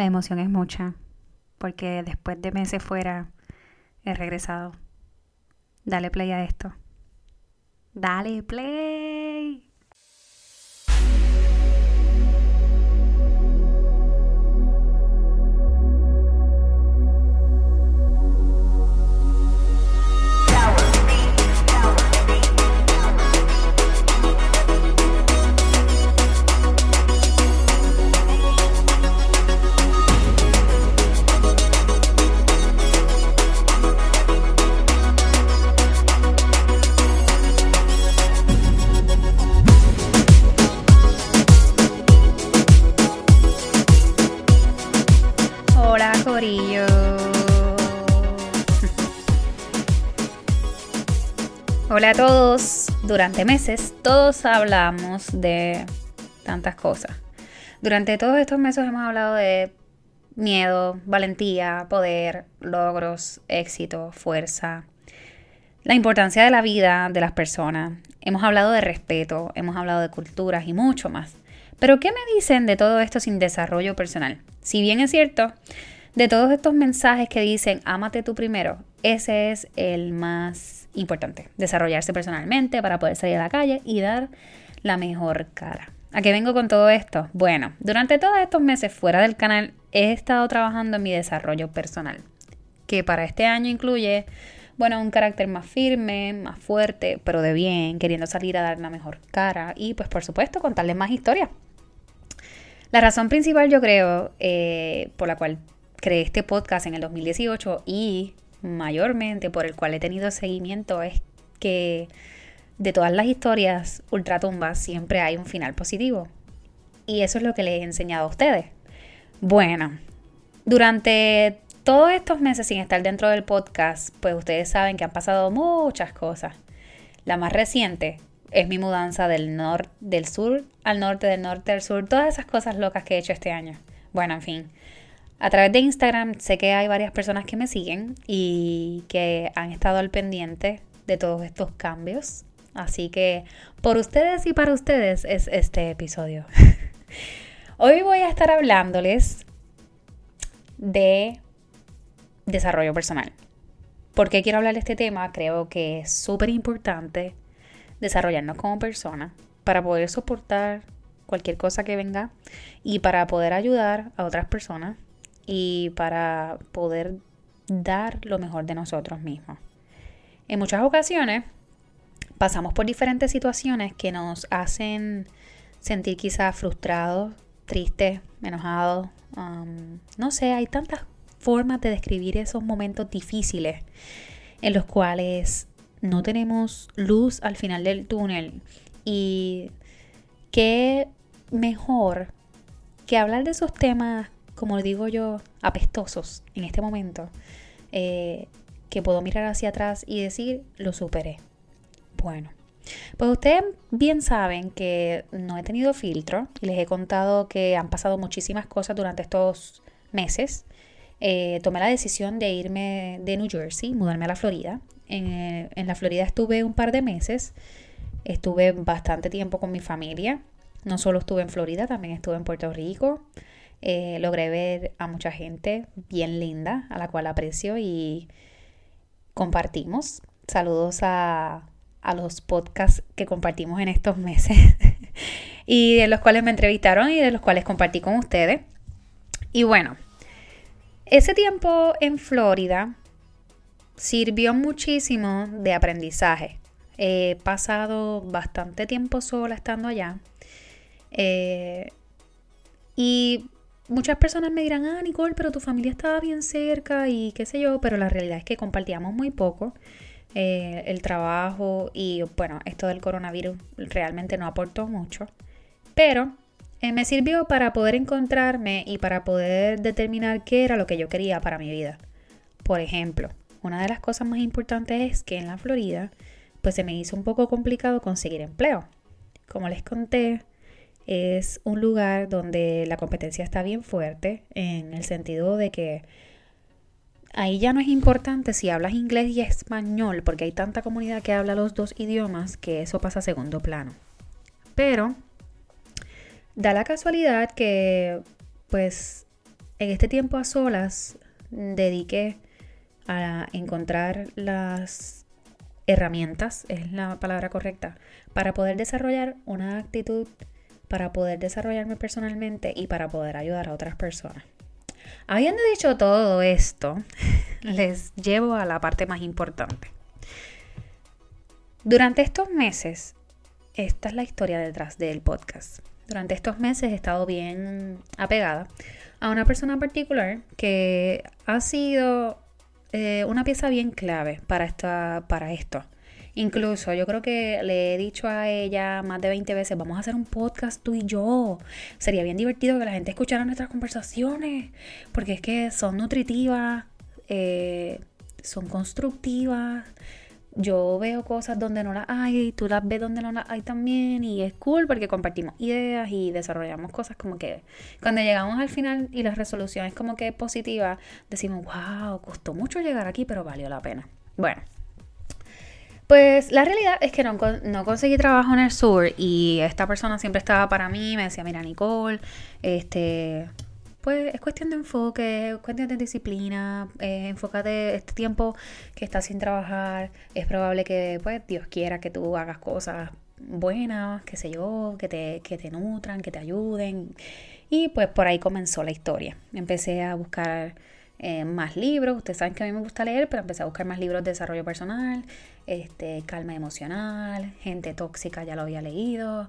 La emoción es mucha, porque después de meses fuera he regresado. Dale play a esto. Dale play. Hola a todos. Durante meses todos hablamos de tantas cosas. Durante todos estos meses hemos hablado de miedo, valentía, poder, logros, éxito, fuerza, la importancia de la vida de las personas. Hemos hablado de respeto, hemos hablado de culturas y mucho más. Pero ¿qué me dicen de todo esto sin desarrollo personal? Si bien es cierto, de todos estos mensajes que dicen ámate tú primero, ese es el más importante. Desarrollarse personalmente para poder salir a la calle y dar la mejor cara. ¿A qué vengo con todo esto? Bueno, durante todos estos meses fuera del canal he estado trabajando en mi desarrollo personal, que para este año incluye, bueno, un carácter más firme, más fuerte, pero de bien, queriendo salir a dar la mejor cara y pues por supuesto contarles más historias. La razón principal yo creo eh, por la cual creé este podcast en el 2018 y mayormente por el cual he tenido seguimiento es que de todas las historias ultratumbas siempre hay un final positivo. Y eso es lo que les he enseñado a ustedes. Bueno, durante todos estos meses sin estar dentro del podcast, pues ustedes saben que han pasado muchas cosas. La más reciente es mi mudanza del, del sur al norte, del norte al sur, todas esas cosas locas que he hecho este año. Bueno, en fin. A través de Instagram sé que hay varias personas que me siguen y que han estado al pendiente de todos estos cambios. Así que por ustedes y para ustedes es este episodio. Hoy voy a estar hablándoles de desarrollo personal. ¿Por qué quiero hablar de este tema? Creo que es súper importante desarrollarnos como persona para poder soportar cualquier cosa que venga y para poder ayudar a otras personas y para poder dar lo mejor de nosotros mismos. En muchas ocasiones pasamos por diferentes situaciones que nos hacen sentir quizás frustrados, tristes, enojados. Um, no sé, hay tantas formas de describir esos momentos difíciles en los cuales no tenemos luz al final del túnel. Y qué mejor que hablar de esos temas, como digo yo, apestosos en este momento, eh, que puedo mirar hacia atrás y decir, lo superé. Bueno, pues ustedes bien saben que no he tenido filtro y les he contado que han pasado muchísimas cosas durante estos meses. Eh, tomé la decisión de irme de New Jersey, mudarme a la Florida. En, en, la Florida estuve un par de meses, estuve bastante tiempo con mi familia. No solo estuve en Florida, también estuve en Puerto Rico. Eh, logré ver a mucha gente bien linda, a la cual aprecio y compartimos. Saludos a, a los podcasts que compartimos en estos meses y de los cuales me entrevistaron y de los cuales compartí con ustedes. Y bueno, ese tiempo en Florida sirvió muchísimo de aprendizaje. He pasado bastante tiempo sola estando allá. Eh, y muchas personas me dirán, ah, Nicole, pero tu familia estaba bien cerca y qué sé yo, pero la realidad es que compartíamos muy poco. Eh, el trabajo y bueno, esto del coronavirus realmente no aportó mucho. Pero eh, me sirvió para poder encontrarme y para poder determinar qué era lo que yo quería para mi vida. Por ejemplo, una de las cosas más importantes es que en la Florida, pues se me hizo un poco complicado conseguir empleo. Como les conté, es un lugar donde la competencia está bien fuerte en el sentido de que ahí ya no es importante si hablas inglés y español, porque hay tanta comunidad que habla los dos idiomas que eso pasa a segundo plano. Pero Da la casualidad que, pues, en este tiempo a solas dediqué a encontrar las herramientas, es la palabra correcta, para poder desarrollar una actitud, para poder desarrollarme personalmente y para poder ayudar a otras personas. Habiendo dicho todo esto, les llevo a la parte más importante. Durante estos meses, esta es la historia detrás del podcast. Durante estos meses he estado bien apegada a una persona particular que ha sido eh, una pieza bien clave para, esta, para esto. Incluso yo creo que le he dicho a ella más de 20 veces, vamos a hacer un podcast tú y yo. Sería bien divertido que la gente escuchara nuestras conversaciones, porque es que son nutritivas, eh, son constructivas. Yo veo cosas donde no las hay, tú las ves donde no las hay también y es cool porque compartimos ideas y desarrollamos cosas como que cuando llegamos al final y la resolución es como que positiva, decimos, wow, costó mucho llegar aquí, pero valió la pena. Bueno, pues la realidad es que no, no, conseguí trabajo en el sur y esta persona siempre estaba para mí, me decía, mira Nicole, este, pues es cuestión de enfoque, es cuestión de disciplina, eh, enfócate este tiempo que estás sin trabajar, es probable que pues Dios quiera que tú hagas cosas buenas, qué sé yo, que te, que te nutran, que te ayuden. Y pues por ahí comenzó la historia. Empecé a buscar eh, más libros. Ustedes saben que a mí me gusta leer, pero empecé a buscar más libros de desarrollo personal, este, calma emocional, gente tóxica, ya lo había leído.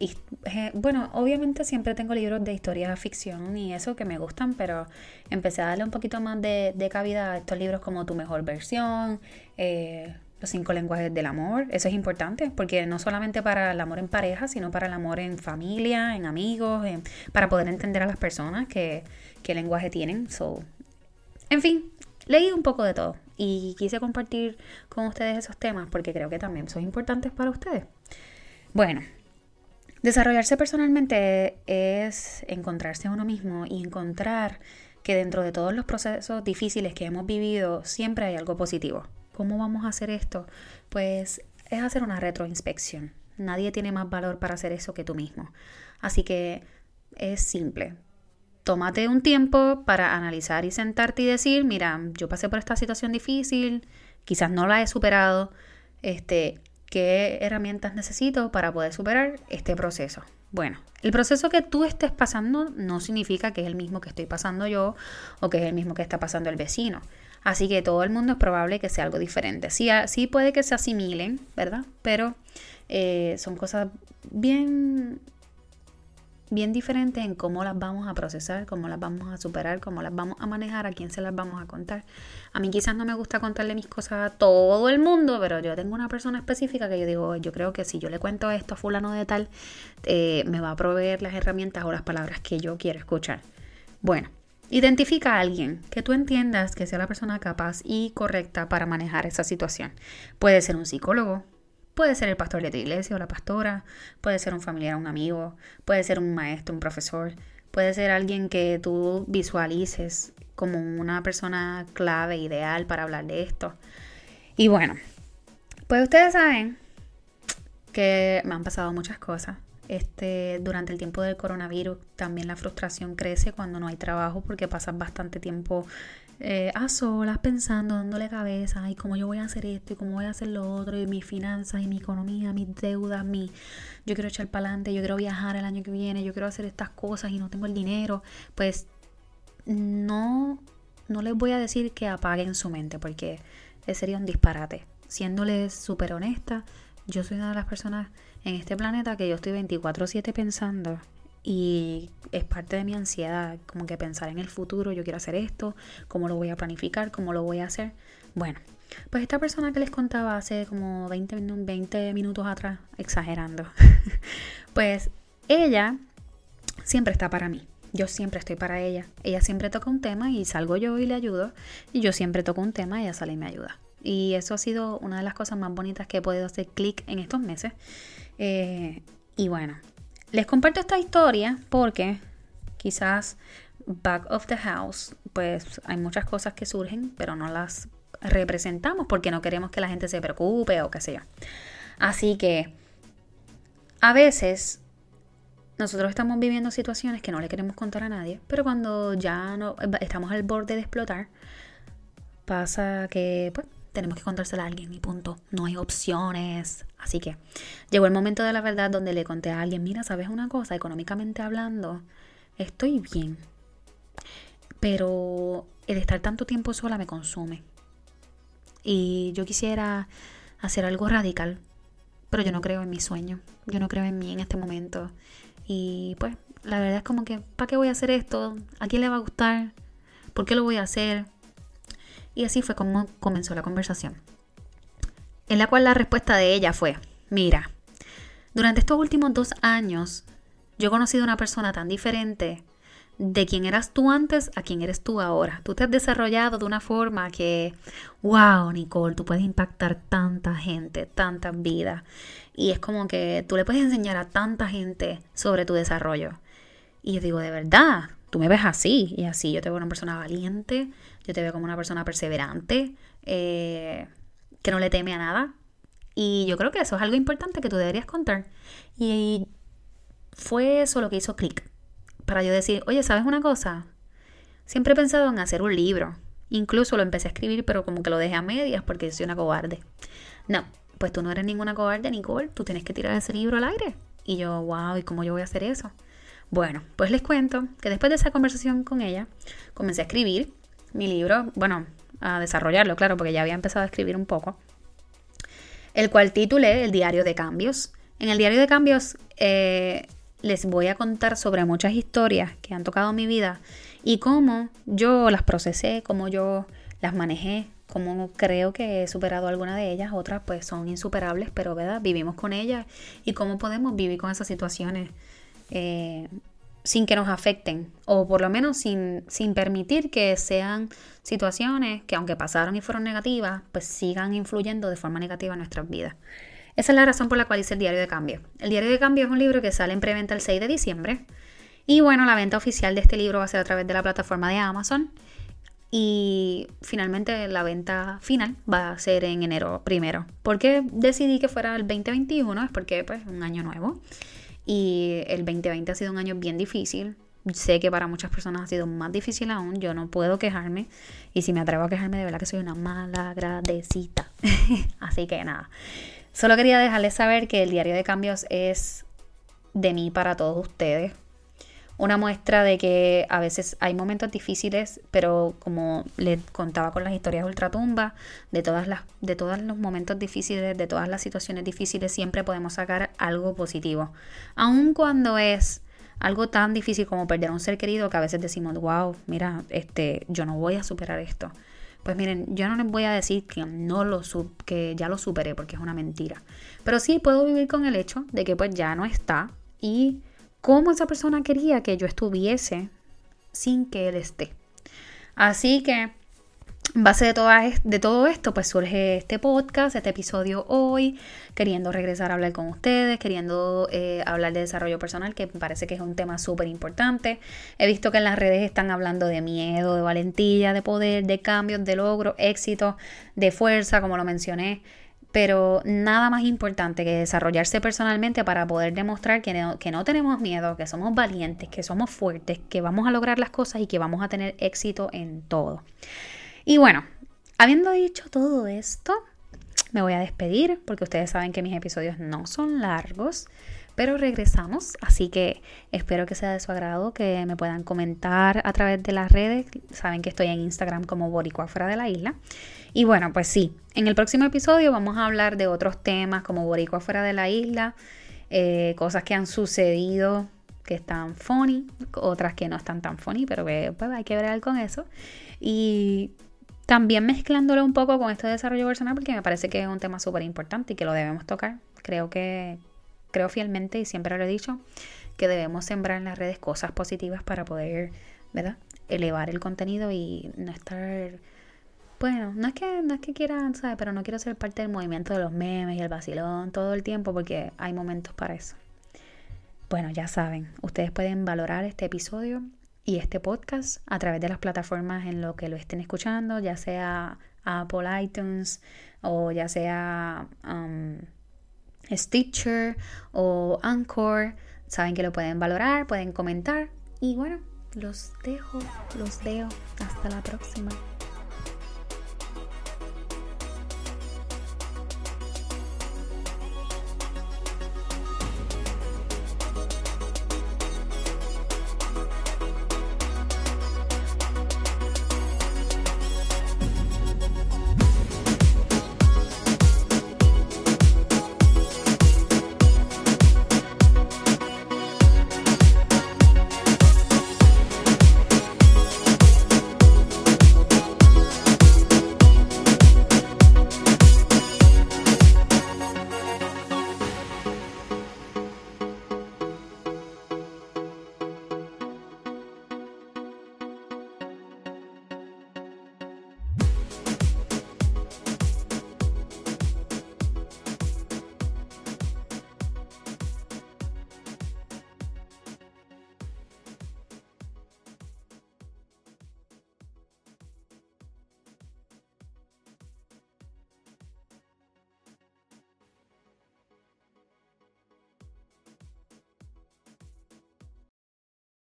y eh, bueno, obviamente siempre tengo libros de historia ficción y eso que me gustan, pero empecé a darle un poquito más de, de cavidad a estos libros como Tu mejor versión, eh, los cinco lenguajes del amor. Eso es importante porque no solamente para el amor en pareja, sino para el amor en familia, en amigos, para poder entender a las personas qué lenguaje tienen. So, en fin, leí un poco de todo y quise compartir con ustedes esos temas porque creo que también son importantes para ustedes. Bueno, desarrollarse personalmente es encontrarse a uno mismo y encontrar que dentro de todos los procesos difíciles que hemos vivido siempre hay algo positivo. ¿Cómo vamos a hacer esto? Pues es hacer una retroinspección. Nadie tiene más valor para hacer eso que tú mismo. Así que es simple. Tómate un tiempo para analizar y sentarte y decir, mira, yo pasé por esta situación difícil, quizás no la he superado, este, ¿qué herramientas necesito para poder superar este proceso? Bueno, el proceso que tú estés pasando no significa que es el mismo que estoy pasando yo o que es el mismo que está pasando el vecino. Así que todo el mundo es probable que sea algo diferente. Sí, sí puede que se asimilen, ¿verdad? Pero eh, son cosas bien, bien diferentes en cómo las vamos a procesar, cómo las vamos a superar, cómo las vamos a manejar, a quién se las vamos a contar. A mí quizás no me gusta contarle mis cosas a todo el mundo, pero yo tengo una persona específica que yo digo, yo creo que si yo le cuento esto a fulano de tal, eh, me va a proveer las herramientas o las palabras que yo quiero escuchar. Bueno, Identifica a alguien que tú entiendas que sea la persona capaz y correcta para manejar esa situación. Puede ser un psicólogo, puede ser el pastor de tu iglesia o la pastora, puede ser un familiar, un amigo, puede ser un maestro, un profesor, puede ser alguien que tú visualices como una persona clave, ideal para hablar de esto. Y bueno, pues ustedes saben que me han pasado muchas cosas este, durante el tiempo del coronavirus también la frustración crece cuando no hay trabajo porque pasas bastante tiempo eh, a solas pensando, dándole cabeza, y cómo yo voy a hacer esto, y cómo voy a hacer lo otro, y mis finanzas, y mi economía, mis deudas, mi, yo quiero echar para adelante, yo quiero viajar el año que viene, yo quiero hacer estas cosas y no tengo el dinero, pues no, no les voy a decir que apaguen su mente porque sería un disparate. Siéndoles súper honesta, yo soy una de las personas en este planeta que yo estoy 24/7 pensando y es parte de mi ansiedad, como que pensar en el futuro, yo quiero hacer esto, cómo lo voy a planificar, cómo lo voy a hacer. Bueno, pues esta persona que les contaba hace como 20, 20 minutos atrás, exagerando, pues ella siempre está para mí. Yo siempre estoy para ella. Ella siempre toca un tema y salgo yo y le ayudo. Y yo siempre toco un tema y ella sale y me ayuda. Y eso ha sido una de las cosas más bonitas que he podido hacer clic en estos meses. Eh, y bueno, les comparto esta historia porque quizás back of the house, pues hay muchas cosas que surgen, pero no las representamos porque no queremos que la gente se preocupe o qué sé yo. Así que a veces nosotros estamos viviendo situaciones que no le queremos contar a nadie, pero cuando ya no estamos al borde de explotar, pasa que pues tenemos que contársela a alguien y punto. No hay opciones. Así que llegó el momento de la verdad donde le conté a alguien, mira, ¿sabes una cosa? Económicamente hablando, estoy bien. Pero el estar tanto tiempo sola me consume. Y yo quisiera hacer algo radical, pero yo no creo en mi sueño. Yo no creo en mí en este momento. Y pues la verdad es como que, ¿para qué voy a hacer esto? ¿A quién le va a gustar? ¿Por qué lo voy a hacer? Y así fue como comenzó la conversación. En la cual la respuesta de ella fue, mira, durante estos últimos dos años yo he conocido una persona tan diferente de quién eras tú antes a quién eres tú ahora. Tú te has desarrollado de una forma que, wow, Nicole, tú puedes impactar tanta gente, tantas vidas. Y es como que tú le puedes enseñar a tanta gente sobre tu desarrollo. Y yo digo, de verdad, tú me ves así. Y así yo te veo una persona valiente, yo te veo como una persona perseverante, eh, que no le teme a nada. Y yo creo que eso es algo importante que tú deberías contar. Y fue eso lo que hizo clic para yo decir, oye, ¿sabes una cosa? Siempre he pensado en hacer un libro. Incluso lo empecé a escribir, pero como que lo dejé a medias porque soy una cobarde. No, pues tú no eres ninguna cobarde, Nicole. Tú tienes que tirar ese libro al aire. Y yo, wow, ¿y cómo yo voy a hacer eso? Bueno, pues les cuento que después de esa conversación con ella, comencé a escribir mi libro, bueno, a desarrollarlo, claro, porque ya había empezado a escribir un poco, el cual titulé El Diario de Cambios. En el Diario de Cambios eh, les voy a contar sobre muchas historias que han tocado mi vida y cómo yo las procesé, cómo yo las manejé, cómo creo que he superado alguna de ellas, otras pues son insuperables, pero ¿verdad? vivimos con ellas y cómo podemos vivir con esas situaciones eh, sin que nos afecten o por lo menos sin, sin permitir que sean situaciones que aunque pasaron y fueron negativas, pues sigan influyendo de forma negativa en nuestras vidas. Esa es la razón por la cual hice el Diario de Cambio. El Diario de Cambio es un libro que sale en preventa el 6 de diciembre. Y bueno, la venta oficial de este libro va a ser a través de la plataforma de Amazon. Y finalmente la venta final va a ser en enero primero. ¿Por qué decidí que fuera el 2021? Es porque pues un año nuevo. Y el 2020 ha sido un año bien difícil. Sé que para muchas personas ha sido más difícil aún. Yo no puedo quejarme. Y si me atrevo a quejarme, de verdad que soy una mala agradecida. Así que nada. Solo quería dejarles saber que el diario de cambios es de mí para todos ustedes. Una muestra de que a veces hay momentos difíciles, pero como les contaba con las historias de ultratumba, de todas las, de todos los momentos difíciles, de todas las situaciones difíciles, siempre podemos sacar algo positivo. Aun cuando es algo tan difícil como perder a un ser querido que a veces decimos, wow, mira, este, yo no voy a superar esto. Pues miren, yo no les voy a decir que no lo que ya lo superé porque es una mentira. Pero sí puedo vivir con el hecho de que pues ya no está y cómo esa persona quería que yo estuviese sin que él esté. Así que en base de, de todo esto, pues surge este podcast, este episodio hoy, queriendo regresar a hablar con ustedes, queriendo eh, hablar de desarrollo personal, que me parece que es un tema súper importante. He visto que en las redes están hablando de miedo, de valentía, de poder, de cambios, de logro, éxito, de fuerza, como lo mencioné. Pero nada más importante que desarrollarse personalmente para poder demostrar que no, que no tenemos miedo, que somos valientes, que somos fuertes, que vamos a lograr las cosas y que vamos a tener éxito en todo. Y bueno, habiendo dicho todo esto, me voy a despedir porque ustedes saben que mis episodios no son largos, pero regresamos, así que espero que sea de su agrado, que me puedan comentar a través de las redes. Saben que estoy en Instagram como Boricua fuera de la isla. Y bueno, pues sí, en el próximo episodio vamos a hablar de otros temas como Boricua fuera de la isla, eh, cosas que han sucedido que están funny, otras que no están tan funny, pero que pues, hay que ver con eso. Y también mezclándolo un poco con este desarrollo personal porque me parece que es un tema súper importante y que lo debemos tocar. Creo que, creo fielmente y siempre lo he dicho, que debemos sembrar en las redes cosas positivas para poder, ¿verdad? Elevar el contenido y no estar... Bueno, no es que, no es que quiera, ¿sabes? Pero no quiero ser parte del movimiento de los memes y el vacilón todo el tiempo porque hay momentos para eso. Bueno, ya saben, ustedes pueden valorar este episodio y este podcast a través de las plataformas en lo que lo estén escuchando, ya sea Apple iTunes o ya sea um, Stitcher o Anchor. saben que lo pueden valorar, pueden comentar. Y bueno, los dejo, los dejo. Hasta la próxima.